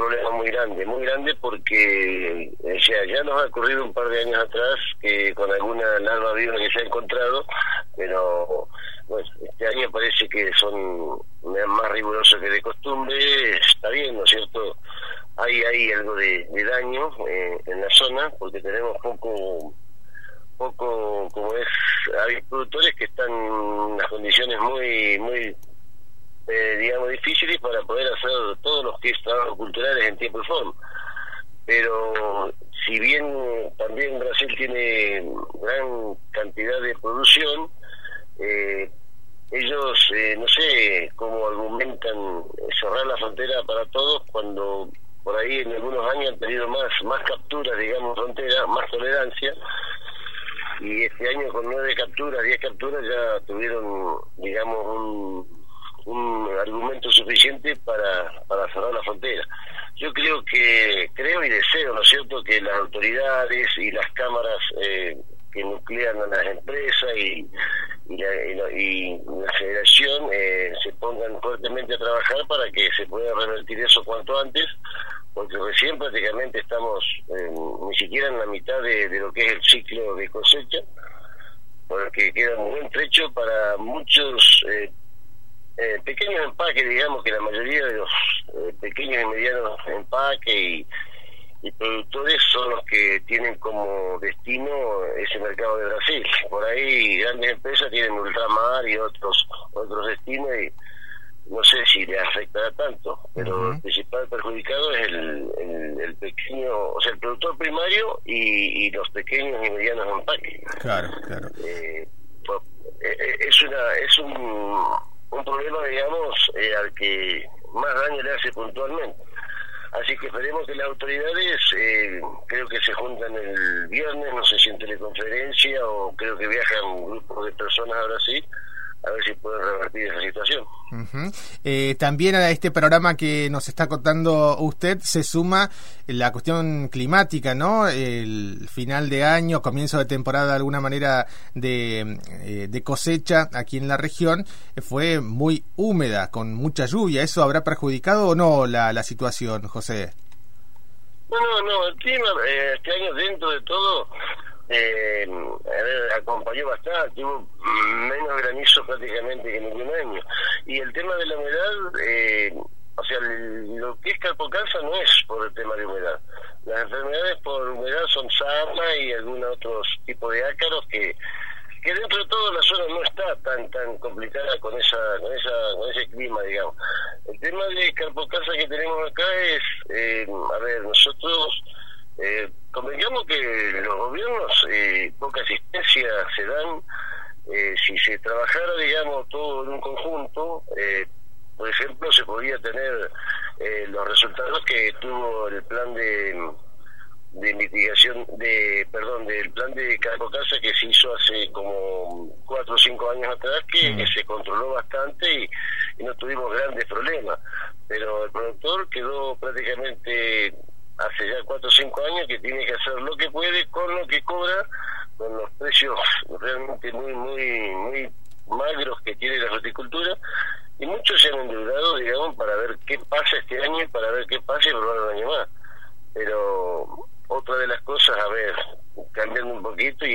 problema muy grande, muy grande porque ya, ya nos ha ocurrido un par de años atrás que con alguna larva viva que se ha encontrado, pero bueno, este año parece que son más rigurosos que de costumbre, está bien, ¿no es cierto? Hay, hay algo de, daño eh, en la zona porque tenemos poco poco como es hay productores que están en unas condiciones muy muy eh, digamos, difíciles para poder hacer todos los que trabajos culturales en tiempo y forma. Pero si bien también Brasil tiene gran cantidad de producción, eh, ellos eh, no sé cómo argumentan cerrar la frontera para todos cuando por ahí en algunos años han tenido más más capturas digamos frontera más tolerancia y este año con nueve capturas diez capturas ya tuvieron digamos un un argumento suficiente para, para cerrar la frontera. Yo creo que, creo y deseo, ¿no es cierto?, que las autoridades y las cámaras eh, que nuclean a las empresas y, y, la, y, la, federación eh, se pongan fuertemente a trabajar para que se pueda revertir eso cuanto antes, porque recién prácticamente estamos ni siquiera en la mitad de, de, lo que es el ciclo de cosecha, porque queda un buen trecho para muchos eh, eh, pequeños empaques, digamos que la mayoría de los eh, pequeños y medianos empaques y, productores son los que tienen como destino ese mercado de Brasil. Por ahí grandes empresas tienen ultramar y otros otros destinos y no sé si le afectará tanto, pero el principal perjudicado es el, el, pequeño, o sea, el productor primario y, y los pequeños y medianos empaques. Claro, claro. Eh, pues, es una es un un problema, digamos, eh, al que más daño le hace puntualmente. Así que esperemos que las autoridades, eh, creo que se juntan el viernes, no sé si en teleconferencia o creo que viajan un grupo de personas ahora sí, esa situación. eh, también a este programa que nos está contando usted se suma la cuestión climática, ¿no? El final de año, comienzo de temporada de alguna manera de, eh, de cosecha aquí en la región fue muy húmeda, con mucha lluvia. ¿Eso habrá perjudicado o no la, la situación, José? No, no, no, el clima eh, este año dentro de todo eh, acompañó bastante, hubo menos prácticamente que ningún año. Y el tema de la humedad, eh, o sea, lo que es calpocansa no es por el tema de humedad. Las enfermedades por humedad son sarna y algún otro tipo de ácaros que que dentro de todo la zona no está tan tan complicada con esa con esa con ese clima digamos el tema de calpocansa que tenemos acá es eh, a ver nosotros eh, convengamos que los gobiernos eh, poca asistencia se dan eh, si se trabajara digamos todo en un conjunto eh, por ejemplo se podría tener eh, los resultados que tuvo el plan de de mitigación de perdón del plan de casa que se hizo hace como cuatro o cinco años atrás que, que se controló bastante y, y no tuvimos grandes problemas. Pero el productor quedó prácticamente hace ya cuatro o cinco años que tiene que hacer lo que puede con lo que cobra, con los precios muy, muy, muy magros que tiene la horticultura, y muchos se han endeudado, digamos, para ver qué pasa este año y para ver qué pasa y probar un año más. Pero otra de las cosas, a ver, cambiando un poquito y